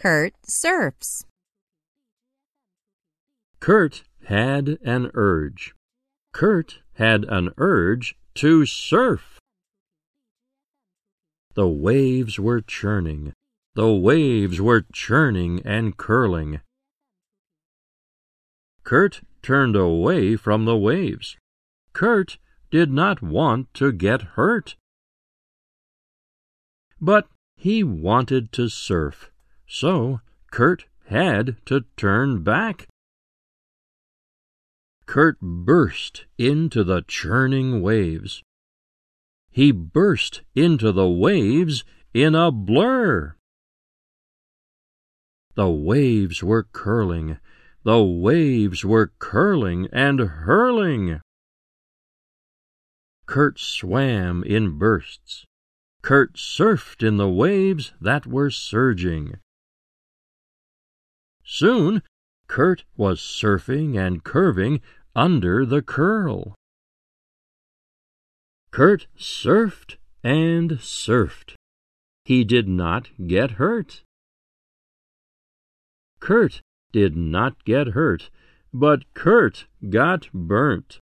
Kurt surfs. Kurt had an urge. Kurt had an urge to surf. The waves were churning. The waves were churning and curling. Kurt turned away from the waves. Kurt did not want to get hurt. But he wanted to surf, so Kurt had to turn back. Kurt burst into the churning waves. He burst into the waves in a blur. The waves were curling, the waves were curling and hurling. Kurt swam in bursts. Kurt surfed in the waves that were surging. Soon Kurt was surfing and curving under the curl. Kurt surfed and surfed. He did not get hurt. Kurt did not get hurt, but Kurt got burnt.